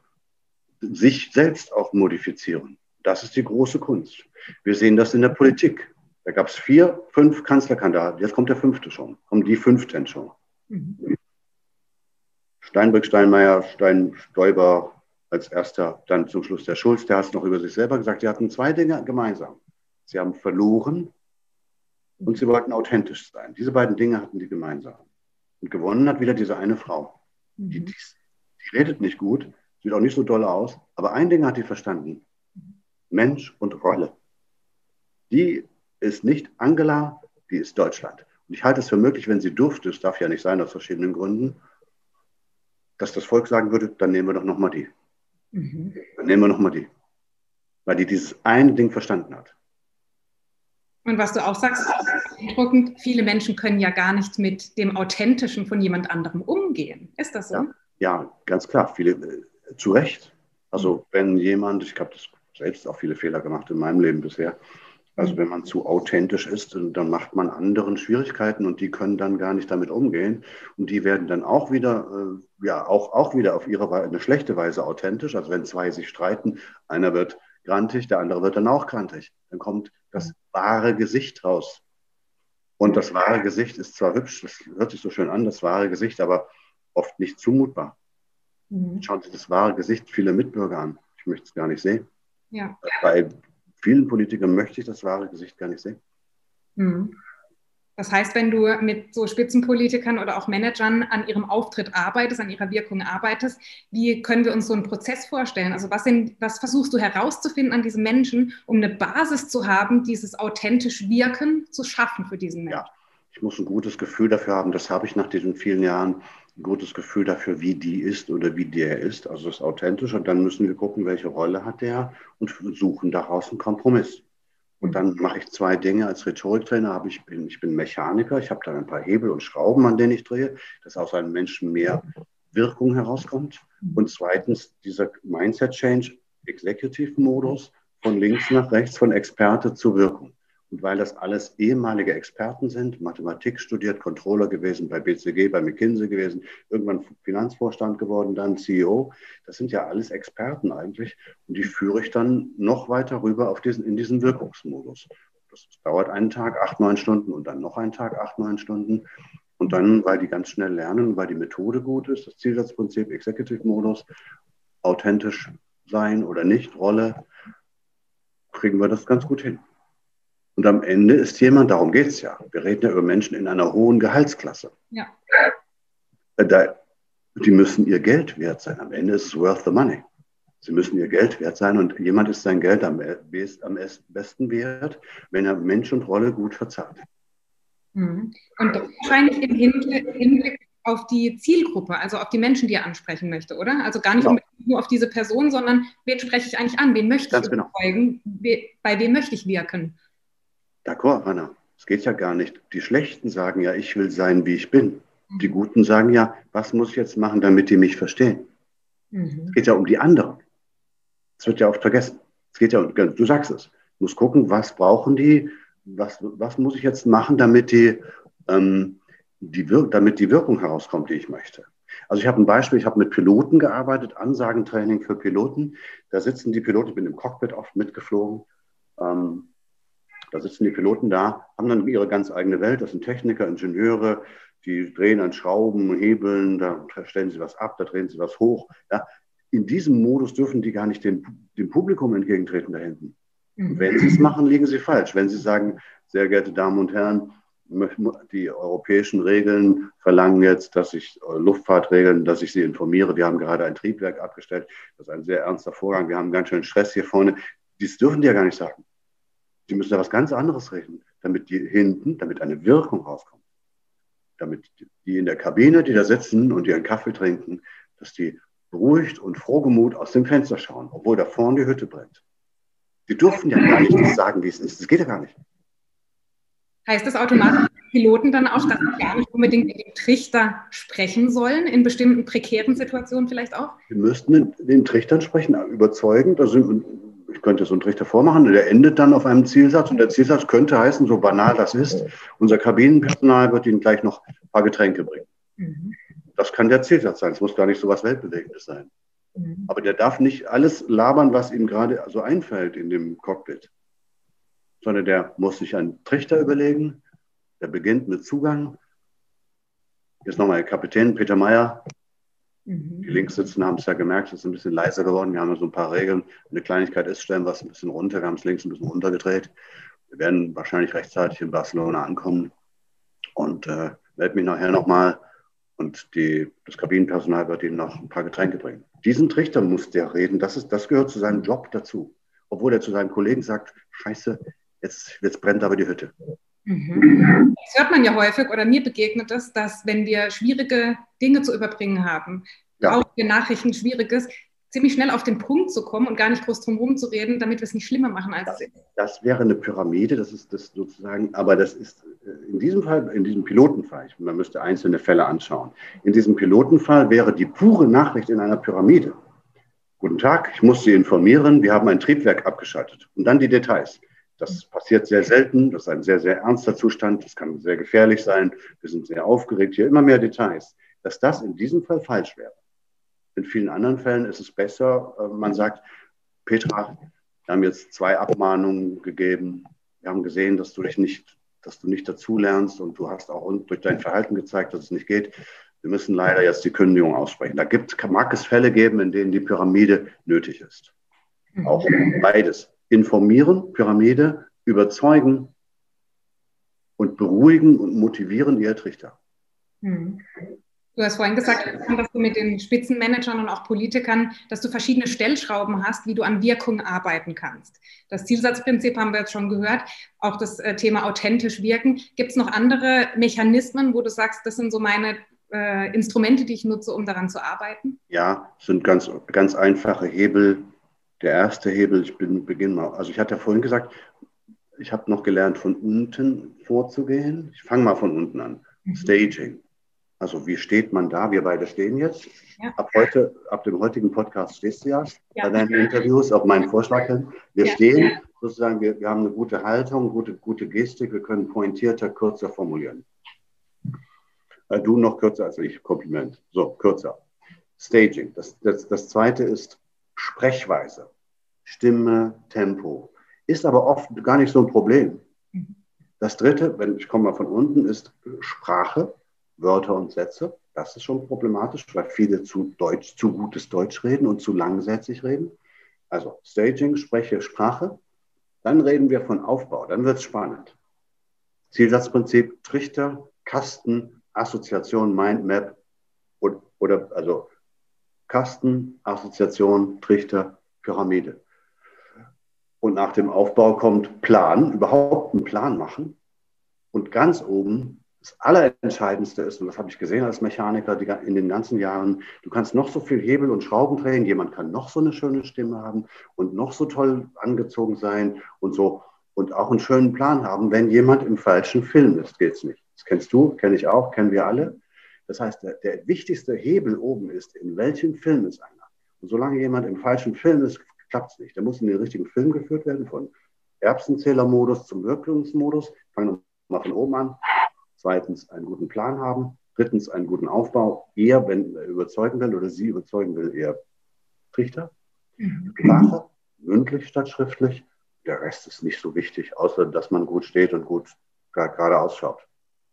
Speaker 2: sich selbst auch modifizieren. Das ist die große Kunst. Wir sehen das in der Politik. Da gab es vier, fünf Kanzlerkandidaten. Jetzt kommt der fünfte schon. Kommen die fünften schon. Mhm. Steinbrück, Steinmeier, Stein, Stoiber als erster, dann zum Schluss der Schulz, der hat es noch über sich selber gesagt. Sie hatten zwei Dinge gemeinsam. Sie haben verloren und sie wollten authentisch sein. Diese beiden Dinge hatten die gemeinsam. Und gewonnen hat wieder diese eine Frau. Mhm. Die, die, die, redet nicht gut, sieht auch nicht so doll aus, aber ein Ding hat die verstanden. Mensch und Rolle. Die ist nicht Angela, die ist Deutschland. Und ich halte es für möglich, wenn sie durfte, es darf ja nicht sein aus verschiedenen Gründen, dass das Volk sagen würde, dann nehmen wir doch nochmal die. Mhm. Dann nehmen wir nochmal die. Weil die dieses eine Ding verstanden hat.
Speaker 1: Und was du auch sagst, beeindruckend, viele Menschen können ja gar nicht mit dem Authentischen von jemand anderem umgehen. Ist das so?
Speaker 2: Ja, ja ganz klar. Viele, äh, zu Recht. Also wenn jemand, ich habe das selbst auch viele Fehler gemacht in meinem Leben bisher, also wenn man zu authentisch ist, dann macht man anderen Schwierigkeiten und die können dann gar nicht damit umgehen. Und die werden dann auch wieder, äh, ja, auch, auch wieder auf ihre Weise, eine schlechte Weise authentisch. Also wenn zwei sich streiten, einer wird grantig, der andere wird dann auch grantig. Dann kommt das wahre Gesicht raus. Und das wahre Gesicht ist zwar hübsch, das hört sich so schön an, das wahre Gesicht, aber oft nicht zumutbar. Mhm. Schauen Sie das wahre Gesicht vieler Mitbürger an. Ich möchte es gar nicht sehen. Ja. Bei vielen Politikern möchte ich das wahre Gesicht gar nicht sehen.
Speaker 1: Mhm. Das heißt, wenn du mit so Spitzenpolitikern oder auch Managern an ihrem Auftritt arbeitest, an ihrer Wirkung arbeitest, wie können wir uns so einen Prozess vorstellen? Also was, sind, was versuchst du herauszufinden an diesen Menschen, um eine Basis zu haben, dieses authentisch Wirken zu schaffen für diesen Menschen? Ja,
Speaker 2: ich muss ein gutes Gefühl dafür haben. Das habe ich nach diesen vielen Jahren ein gutes Gefühl dafür, wie die ist oder wie der ist. Also das ist authentisch. Und dann müssen wir gucken, welche Rolle hat der und suchen daraus einen Kompromiss. Und dann mache ich zwei Dinge. Als Rhetoriktrainer habe ich, bin, ich bin Mechaniker, ich habe dann ein paar Hebel und Schrauben, an denen ich drehe, dass aus einem Menschen mehr Wirkung herauskommt. Und zweitens dieser Mindset-Change, Executive-Modus, von links nach rechts, von Experte zu Wirkung. Und weil das alles ehemalige Experten sind, Mathematik studiert, Controller gewesen bei BCG, bei McKinsey gewesen, irgendwann Finanzvorstand geworden, dann CEO, das sind ja alles Experten eigentlich. Und die führe ich dann noch weiter rüber auf diesen, in diesen Wirkungsmodus. Das dauert einen Tag, acht, neun Stunden und dann noch einen Tag, acht, neun Stunden. Und dann, weil die ganz schnell lernen, weil die Methode gut ist, das Zielsatzprinzip, Executive-Modus, authentisch sein oder nicht, Rolle, kriegen wir das ganz gut hin. Und am Ende ist jemand, darum geht es ja, wir reden ja über Menschen in einer hohen Gehaltsklasse. Ja. Äh, da, die müssen ihr Geld wert sein. Am Ende ist es worth the money. Sie müssen ihr Geld wert sein und jemand ist sein Geld am, am besten wert, wenn er Mensch und Rolle gut verzahlt.
Speaker 1: Mhm. Und wahrscheinlich im Hinblick auf die Zielgruppe, also auf die Menschen, die er ansprechen möchte, oder? Also gar nicht genau. nur auf diese Person, sondern wen spreche ich eigentlich an? Wen möchte Ganz ich überzeugen? Genau. Bei wem möchte ich wirken?
Speaker 2: D'accord, Anna. Es geht ja gar nicht. Die Schlechten sagen ja, ich will sein, wie ich bin. Die Guten sagen ja, was muss ich jetzt machen, damit die mich verstehen? Mhm. Es geht ja um die anderen. Es wird ja oft vergessen. Es geht ja, du sagst es, muss gucken, was brauchen die, was, was muss ich jetzt machen, damit die, ähm, die, damit die Wirkung herauskommt, die ich möchte. Also ich habe ein Beispiel, ich habe mit Piloten gearbeitet, Ansagentraining für Piloten. Da sitzen die Piloten, ich bin im Cockpit oft mitgeflogen. Ähm, da sitzen die Piloten da, haben dann ihre ganz eigene Welt. Das sind Techniker, Ingenieure, die drehen an Schrauben, Hebeln, da stellen sie was ab, da drehen sie was hoch. Ja. In diesem Modus dürfen die gar nicht dem, dem Publikum entgegentreten da hinten. Mhm. Wenn sie es machen, liegen sie falsch. Wenn sie sagen, sehr geehrte Damen und Herren, die europäischen Regeln verlangen jetzt, dass ich äh, Luftfahrtregeln, dass ich Sie informiere. Wir haben gerade ein Triebwerk abgestellt. Das ist ein sehr ernster Vorgang. Wir haben ganz schön Stress hier vorne. Dies dürfen die ja gar nicht sagen. Die müssen da was ganz anderes reden, damit die hinten, damit eine Wirkung rauskommt. Damit die in der Kabine, die da sitzen und ihren Kaffee trinken, dass die beruhigt und frohgemut aus dem Fenster schauen, obwohl da vorne die Hütte brennt. Die dürfen ja gar nicht sagen, wie es ist. Das geht ja gar nicht.
Speaker 1: Heißt das automatisch dass Piloten dann auch, dass sie gar nicht unbedingt mit dem Trichter sprechen sollen, in bestimmten prekären Situationen vielleicht auch?
Speaker 2: Wir müssten den Trichtern sprechen, überzeugend. Da sind, könnte so einen Trichter vormachen, der endet dann auf einem Zielsatz und der Zielsatz könnte heißen, so banal das ist, unser Kabinenpersonal wird Ihnen gleich noch ein paar Getränke bringen. Mhm. Das kann der Zielsatz sein. Es muss gar nicht so was Weltbewegendes sein. Mhm. Aber der darf nicht alles labern, was ihm gerade so einfällt in dem Cockpit sondern der muss sich einen Trichter überlegen. Der beginnt mit Zugang. Jetzt nochmal Kapitän Peter Meyer. Mhm. Die links sitzen haben es ja gemerkt, es ist ein bisschen leiser geworden. Wir haben ja so ein paar Regeln. Eine Kleinigkeit ist, stellen wir es ein bisschen runter. Wir haben es links ein bisschen runtergedreht. Wir werden wahrscheinlich rechtzeitig in Barcelona ankommen und äh, melde mich nachher nochmal und die, das Kabinenpersonal wird Ihnen noch ein paar Getränke bringen. Diesen Trichter muss der reden. Das, ist, das gehört zu seinem Job dazu. Obwohl er zu seinen Kollegen sagt, scheiße, jetzt, jetzt brennt aber die Hütte.
Speaker 1: Mhm. Das hört man ja häufig oder mir begegnet es, dass wenn wir schwierige Dinge zu überbringen haben, ja. auch für Nachrichten schwieriges, ziemlich schnell auf den Punkt zu kommen und gar nicht groß drum herum zu reden, damit wir es nicht schlimmer machen als
Speaker 2: das, das wäre eine Pyramide, das ist das sozusagen, aber das ist äh, in diesem Fall, in diesem Pilotenfall, man müsste einzelne Fälle anschauen. In diesem Pilotenfall wäre die pure Nachricht in einer Pyramide. Guten Tag, ich muss Sie informieren, wir haben ein Triebwerk abgeschaltet. Und dann die Details. Das passiert sehr selten. Das ist ein sehr, sehr ernster Zustand. Das kann sehr gefährlich sein. Wir sind sehr aufgeregt. Hier immer mehr Details. Dass das in diesem Fall falsch wäre. In vielen anderen Fällen ist es besser. Äh, man sagt, Petra, wir haben jetzt zwei Abmahnungen gegeben. Wir haben gesehen, dass du dich nicht, dass du nicht dazulernst und du hast auch durch dein Verhalten gezeigt, dass es nicht geht. Wir müssen leider jetzt die Kündigung aussprechen. Da gibt, mag es Fälle geben, in denen die Pyramide nötig ist. Auch beides informieren, Pyramide, überzeugen und beruhigen und motivieren die Ertrichter.
Speaker 1: Hm. Du hast vorhin gesagt, dass du mit den Spitzenmanagern und auch Politikern, dass du verschiedene Stellschrauben hast, wie du an Wirkung arbeiten kannst. Das Zielsatzprinzip haben wir jetzt schon gehört, auch das äh, Thema authentisch wirken. Gibt es noch andere Mechanismen, wo du sagst, das sind so meine äh, Instrumente, die ich nutze, um daran zu arbeiten?
Speaker 2: Ja, sind ganz, ganz einfache Hebel, der erste Hebel, ich bin, beginne mal, also ich hatte ja vorhin gesagt, ich habe noch gelernt, von unten vorzugehen. Ich fange mal von unten an. Mhm. Staging. Also wie steht man da? Wir beide stehen jetzt. Ja. Ab heute, ab dem heutigen Podcast stehst du ja, ja. bei deinen Interviews, auf meinen Vorschlag hin. Wir ja. stehen sozusagen, wir, wir haben eine gute Haltung, gute, gute Gestik, wir können pointierter, kürzer formulieren. Äh, du noch kürzer als ich, Kompliment. So, kürzer. Staging. Das, das, das zweite ist Sprechweise, Stimme, Tempo. Ist aber oft gar nicht so ein Problem. Das dritte, wenn ich komme mal von unten, ist Sprache, Wörter und Sätze. Das ist schon problematisch, weil viele zu Deutsch, zu gutes Deutsch reden und zu langsätzig reden. Also Staging, Spreche, Sprache. Dann reden wir von Aufbau, dann wird es spannend. Zielsatzprinzip, Trichter, Kasten, Assoziation, Mindmap oder, oder also Kasten, Assoziation, Trichter, Pyramide. Und nach dem Aufbau kommt Plan, überhaupt einen Plan machen. Und ganz oben, das Allerentscheidendste ist, und das habe ich gesehen als Mechaniker in den ganzen Jahren, du kannst noch so viel Hebel und Schrauben drehen, jemand kann noch so eine schöne Stimme haben und noch so toll angezogen sein und so und auch einen schönen Plan haben. Wenn jemand im falschen Film ist, geht es nicht. Das kennst du, kenne ich auch, kennen wir alle. Das heißt, der, der wichtigste Hebel oben ist, in welchem Film ist einer. Und solange jemand im falschen Film ist, klappt es nicht. Der muss in den richtigen Film geführt werden, von Erbsenzählermodus zum Wirkungsmodus. Fangen wir mal von oben an. Zweitens, einen guten Plan haben. Drittens, einen guten Aufbau. Er, wenn er überzeugen will oder sie überzeugen will, eher Trichter. Mhm. Sprache, mündlich statt schriftlich. Der Rest ist nicht so wichtig, außer dass man gut steht und gut gerade ausschaut.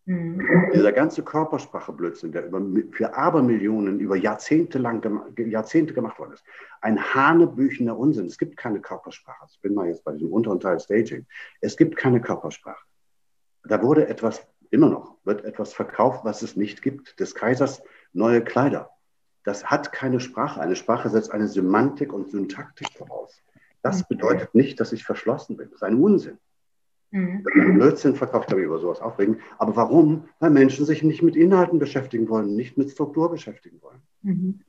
Speaker 2: Mhm. Dieser ganze Körpersprache-Blödsinn, der über, für Abermillionen über Jahrzehnte lang Jahrzehnte gemacht worden ist, ein hanebüchener Unsinn. Es gibt keine Körpersprache. Ich bin mal jetzt bei diesem unteren Teil Staging. Es gibt keine Körpersprache. Da wurde etwas, immer noch, wird etwas verkauft, was es nicht gibt. Des Kaisers neue Kleider. Das hat keine Sprache. Eine Sprache setzt eine Semantik und Syntaktik voraus. Das mhm. bedeutet nicht, dass ich verschlossen bin. Das ist ein Unsinn. Mhm. Blödsinn verkauft, glaube ich, über sowas aufregen. Aber warum? Weil Menschen sich nicht mit Inhalten beschäftigen wollen, nicht mit Struktur beschäftigen wollen. Mhm.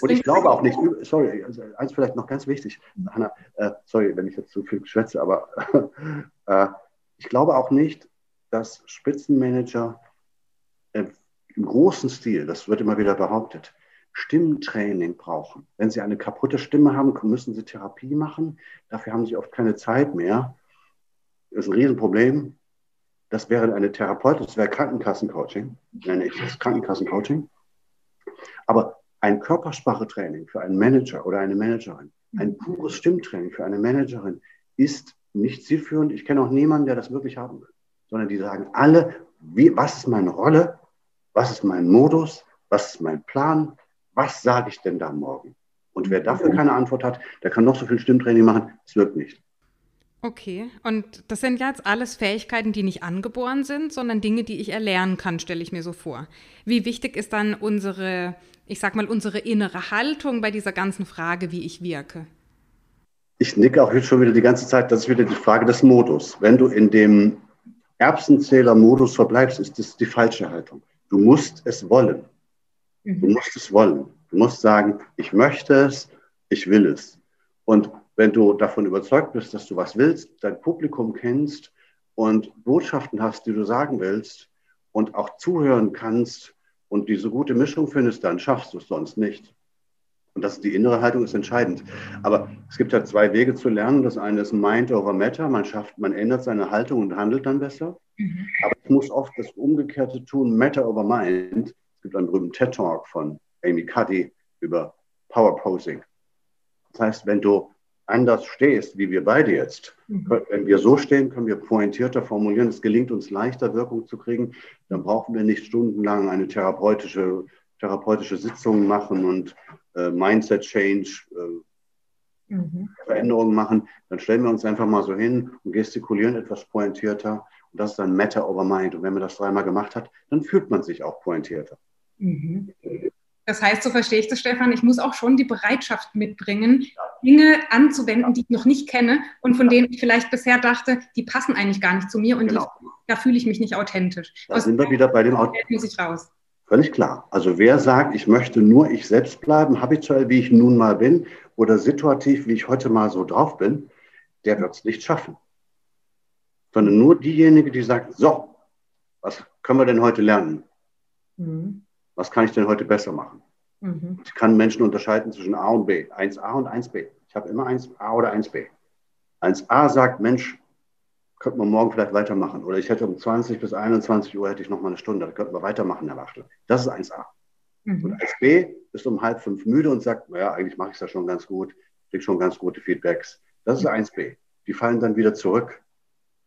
Speaker 2: Und ich glaube auch nicht, sorry, also eins vielleicht noch ganz wichtig, Hanna, äh, sorry, wenn ich jetzt zu viel schwätze, aber äh, ich glaube auch nicht, dass Spitzenmanager äh, im großen Stil, das wird immer wieder behauptet, Stimmtraining brauchen. Wenn sie eine kaputte Stimme haben, müssen sie Therapie machen. Dafür haben sie oft keine Zeit mehr ist ein Riesenproblem. Das wäre eine Therapeutin, das wäre Krankenkassencoaching, nenne ich das Krankenkassencoaching. Aber ein Körpersprachetraining für einen Manager oder eine Managerin, ein pures Stimmtraining für eine Managerin ist nicht zielführend. Ich kenne auch niemanden, der das wirklich haben will, sondern die sagen alle, wie, was ist meine Rolle, was ist mein Modus, was ist mein Plan, was sage ich denn da morgen? Und wer dafür keine Antwort hat, der kann noch so viel Stimmtraining machen, es wirkt nicht.
Speaker 1: Okay, und das sind jetzt alles Fähigkeiten, die nicht angeboren sind, sondern Dinge, die ich erlernen kann, stelle ich mir so vor. Wie wichtig ist dann unsere, ich sag mal, unsere innere Haltung bei dieser ganzen Frage, wie ich wirke?
Speaker 2: Ich nicke auch jetzt schon wieder die ganze Zeit, das ist wieder die Frage des Modus. Wenn du in dem Erbsenzähler-Modus verbleibst, ist das die falsche Haltung. Du musst es wollen. Du mhm. musst es wollen. Du musst sagen, ich möchte es, ich will es. Und wenn du davon überzeugt bist, dass du was willst, dein Publikum kennst und Botschaften hast, die du sagen willst und auch zuhören kannst und diese gute Mischung findest, dann schaffst du es sonst nicht. Und das, die innere Haltung ist entscheidend. Aber es gibt ja zwei Wege zu lernen. Das eine ist Mind over Matter. Man schafft, man ändert seine Haltung und handelt dann besser. Mhm. Aber ich muss oft das Umgekehrte tun, Matter over Mind. Es gibt einen berühmten TED Talk von Amy Cuddy über Power Posing. Das heißt, wenn du anders stehst, wie wir beide jetzt, mhm. wenn wir so stehen, können wir pointierter formulieren. Es gelingt uns leichter, Wirkung zu kriegen. Dann brauchen wir nicht stundenlang eine therapeutische, therapeutische Sitzung machen und äh, Mindset Change, äh, mhm. Veränderungen machen. Dann stellen wir uns einfach mal so hin und gestikulieren etwas pointierter. Und das ist dann Matter over Mind. Und wenn man das dreimal gemacht hat, dann fühlt man sich auch pointierter. Mhm.
Speaker 1: Das heißt, so verstehe ich das, Stefan, ich muss auch schon die Bereitschaft mitbringen, Dinge anzuwenden, die ich noch nicht kenne und von denen ich vielleicht bisher dachte, die passen eigentlich gar nicht zu mir und genau. die, da fühle ich mich nicht authentisch.
Speaker 2: Da Aus sind wir wieder bei dem
Speaker 1: muss ich raus.
Speaker 2: Völlig klar. Also wer sagt, ich möchte nur ich selbst bleiben, habituell, wie ich nun mal bin, oder situativ, wie ich heute mal so drauf bin, der wird es nicht schaffen. Sondern nur diejenige, die sagt, so, was können wir denn heute lernen? Mhm was kann ich denn heute besser machen? Mhm. Ich kann Menschen unterscheiden zwischen A und B, 1a und 1b. Ich habe immer 1a oder 1b. 1a sagt, Mensch, könnte man morgen vielleicht weitermachen. Oder ich hätte um 20 bis 21 Uhr hätte ich noch mal eine Stunde, da könnten wir weitermachen, Herr Wachtel. Das ist 1a. Mhm. Und 1b ist um halb fünf müde und sagt, naja, eigentlich mache ich es ja schon ganz gut, kriege schon ganz gute Feedbacks. Das ist 1b. Die fallen dann wieder zurück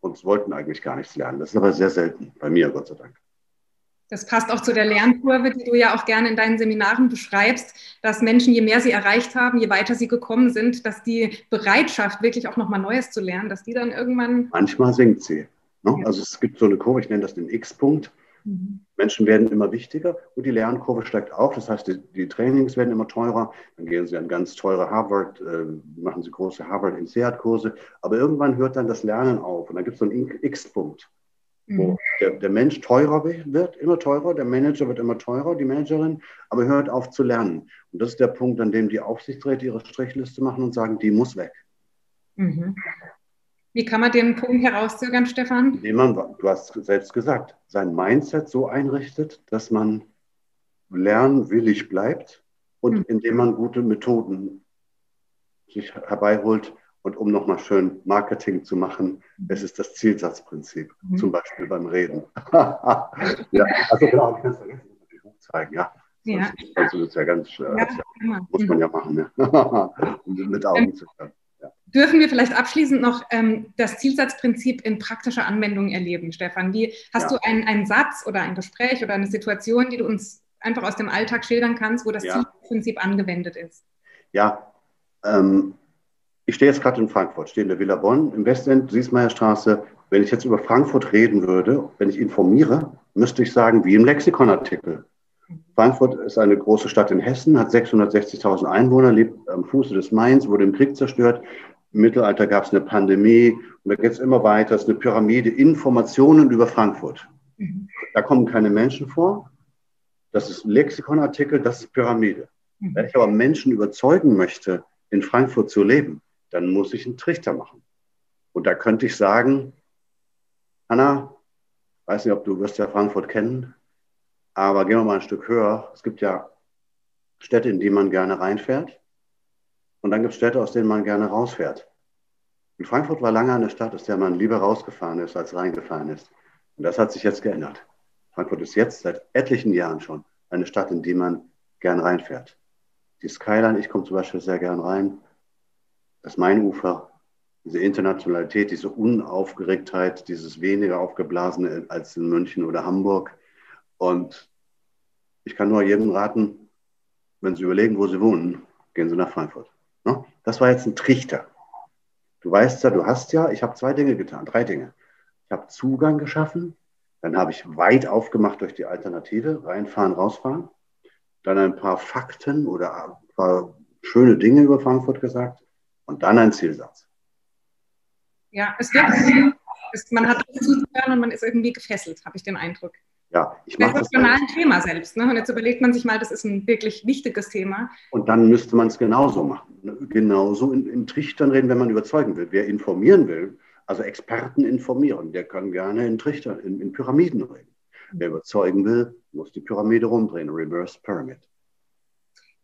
Speaker 2: und wollten eigentlich gar nichts lernen. Das ist aber sehr selten, bei mir, Gott sei Dank.
Speaker 1: Das passt auch zu der Lernkurve, die du ja auch gerne in deinen Seminaren beschreibst, dass Menschen, je mehr sie erreicht haben, je weiter sie gekommen sind, dass die Bereitschaft, wirklich auch nochmal Neues zu lernen, dass die dann irgendwann.
Speaker 2: Manchmal sinkt sie. Ne? Ja. Also es gibt so eine Kurve, ich nenne das den X-Punkt. Mhm. Menschen werden immer wichtiger und die Lernkurve steigt auch. Das heißt, die, die, Trainings werden immer teurer. Dann gehen sie an ganz teure Harvard, äh, machen sie große Harvard-INSEAD-Kurse. Aber irgendwann hört dann das Lernen auf und dann gibt es so einen X-Punkt wo mhm. der, der, Mensch teurer wird, immer teurer, der Manager wird immer teurer, die Managerin, aber hört auf zu lernen. Und das ist der Punkt, an dem die Aufsichtsräte ihre Strichliste machen und sagen, die muss weg.
Speaker 1: Mhm. Wie kann man den Punkt herauszögern, Stefan?
Speaker 2: Indem man, du hast selbst gesagt, sein Mindset so einrichtet, dass man lernwillig bleibt und mhm. indem man gute Methoden sich herbeiholt. Und um nochmal schön Marketing zu machen, es ist das Zielsatzprinzip, mhm. zum Beispiel beim Reden. ja, also genau, ich kann es vergessen, natürlich hochzeigen, ja. Ja. Also das ist ja ganz, äh, ja, ja, muss man ja machen, ne? um mit Augen ähm, zu können.
Speaker 1: Dürfen wir vielleicht abschließend noch ähm, das Zielsatzprinzip in praktischer Anwendung erleben, Stefan? Wie hast ja. du einen, einen Satz oder ein Gespräch oder eine Situation, die du uns einfach aus dem Alltag schildern kannst, wo das ja. Zielsatzprinzip angewendet ist?
Speaker 2: Ja, ähm, ich stehe jetzt gerade in Frankfurt, stehe in der Villa Bonn im Westend, Siesmeierstraße. Wenn ich jetzt über Frankfurt reden würde, wenn ich informiere, müsste ich sagen, wie im Lexikonartikel. Frankfurt ist eine große Stadt in Hessen, hat 660.000 Einwohner, lebt am Fuße des Mains, wurde im Krieg zerstört, im Mittelalter gab es eine Pandemie und da geht es immer weiter. Es ist eine Pyramide Informationen über Frankfurt. Da kommen keine Menschen vor. Das ist Lexikonartikel, das ist Pyramide. Wenn ich aber Menschen überzeugen möchte, in Frankfurt zu leben, dann muss ich einen Trichter machen. Und da könnte ich sagen, Anna, weiß nicht, ob du wirst ja Frankfurt kennen, aber gehen wir mal ein Stück höher. Es gibt ja Städte, in die man gerne reinfährt. Und dann gibt es Städte, aus denen man gerne rausfährt. Und Frankfurt war lange eine Stadt, aus der man lieber rausgefahren ist, als reingefahren ist. Und das hat sich jetzt geändert. Frankfurt ist jetzt seit etlichen Jahren schon eine Stadt, in die man gern reinfährt. Die Skyline, ich komme zum Beispiel sehr gern rein. Das Mainufer, diese Internationalität, diese Unaufgeregtheit, dieses weniger aufgeblasene als in München oder Hamburg. Und ich kann nur jedem raten, wenn Sie überlegen, wo Sie wohnen, gehen Sie nach Frankfurt. Ne? Das war jetzt ein Trichter. Du weißt ja, du hast ja, ich habe zwei Dinge getan, drei Dinge. Ich habe Zugang geschaffen, dann habe ich weit aufgemacht durch die Alternative, reinfahren, rausfahren. Dann ein paar Fakten oder ein paar schöne Dinge über Frankfurt gesagt und dann ein Zielsatz.
Speaker 1: Ja, es wird, es, man hat zuzuhören und man ist irgendwie gefesselt, habe ich den Eindruck.
Speaker 2: Ja,
Speaker 1: ich mache das. Das ein Thema selbst. Ne? Und jetzt überlegt man sich mal, das ist ein wirklich wichtiges Thema.
Speaker 2: Und dann müsste man es genauso machen. Ne? Genauso in, in Trichtern reden, wenn man überzeugen will. Wer informieren will, also Experten informieren, der kann gerne in Trichtern, in, in Pyramiden reden. Wer überzeugen will, muss die Pyramide rumdrehen, Reverse Pyramid.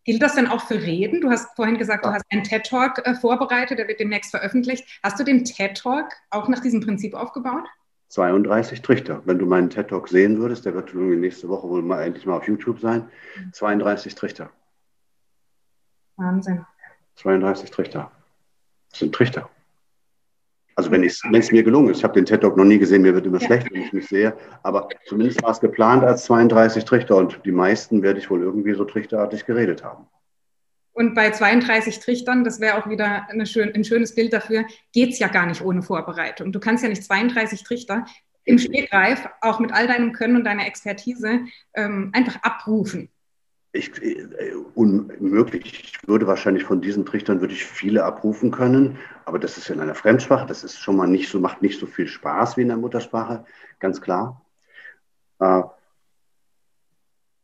Speaker 1: Gilt das denn auch für Reden? Du hast vorhin gesagt, ja. du hast einen TED-Talk äh, vorbereitet, der wird demnächst veröffentlicht. Hast du den TED-Talk auch nach diesem Prinzip aufgebaut?
Speaker 2: 32 Trichter. Wenn du meinen TED Talk sehen würdest, der wird nächste Woche wohl mal endlich mal auf YouTube sein. 32 Trichter.
Speaker 1: Wahnsinn.
Speaker 2: 32 Trichter. Das sind Trichter. Also wenn es mir gelungen ist, ich habe den TED Talk noch nie gesehen, mir wird immer ja. schlecht, wenn ich mich sehe, aber zumindest war es geplant als 32 Trichter und die meisten werde ich wohl irgendwie so trichterartig geredet haben.
Speaker 1: Und bei 32 Trichtern, das wäre auch wieder schön, ein schönes Bild dafür, geht es ja gar nicht ohne Vorbereitung. Du kannst ja nicht 32 Trichter im Stegreif, auch mit all deinem Können und deiner Expertise, ähm, einfach abrufen.
Speaker 2: Ich, äh, unmöglich. Ich würde wahrscheinlich von diesen Trichtern würde ich viele abrufen können, aber das ist in einer Fremdsprache, das ist schon mal nicht so, macht nicht so viel Spaß wie in der Muttersprache, ganz klar. Äh,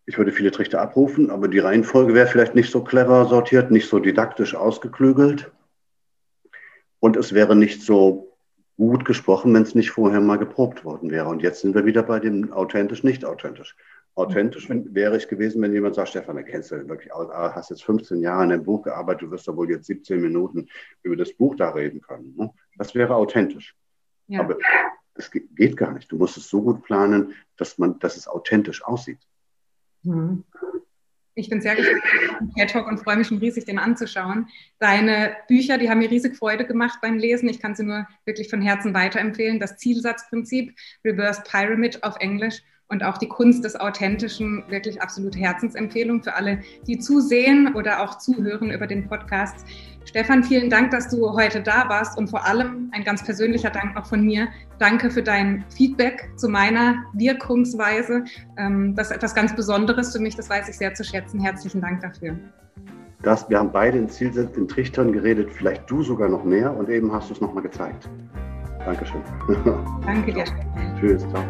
Speaker 2: ich würde viele Trichter abrufen, aber die Reihenfolge wäre vielleicht nicht so clever sortiert, nicht so didaktisch ausgeklügelt. Und es wäre nicht so gut gesprochen, wenn es nicht vorher mal geprobt worden wäre. Und jetzt sind wir wieder bei dem authentisch, nicht authentisch. Authentisch wäre ich gewesen, wenn jemand sagt, Stefan, da kennst du wirklich, hast jetzt 15 Jahre an einem Buch gearbeitet, du wirst da wohl jetzt 17 Minuten über das Buch da reden können. Ne? Das wäre authentisch. Ja. Aber es geht gar nicht. Du musst es so gut planen, dass, man, dass es authentisch aussieht.
Speaker 1: Mhm. Ich bin sehr gespannt auf den Talk und freue mich schon riesig, den anzuschauen. Deine Bücher, die haben mir riesig Freude gemacht beim Lesen. Ich kann sie nur wirklich von Herzen weiterempfehlen. Das Zielsatzprinzip, Reverse Pyramid auf Englisch und auch die Kunst des Authentischen, wirklich absolute Herzensempfehlung für alle, die zusehen oder auch zuhören über den Podcast. Stefan, vielen Dank, dass du heute da warst und vor allem ein ganz persönlicher Dank auch von mir. Danke für dein Feedback zu meiner Wirkungsweise. Ähm, das ist etwas ganz Besonderes für mich, das weiß ich sehr zu schätzen. Herzlichen Dank dafür.
Speaker 2: Das, wir haben beide in, Ziel, in Trichtern geredet, vielleicht du sogar noch mehr und eben hast du es nochmal gezeigt. Dankeschön.
Speaker 1: Danke dir.
Speaker 2: Tschüss, ciao.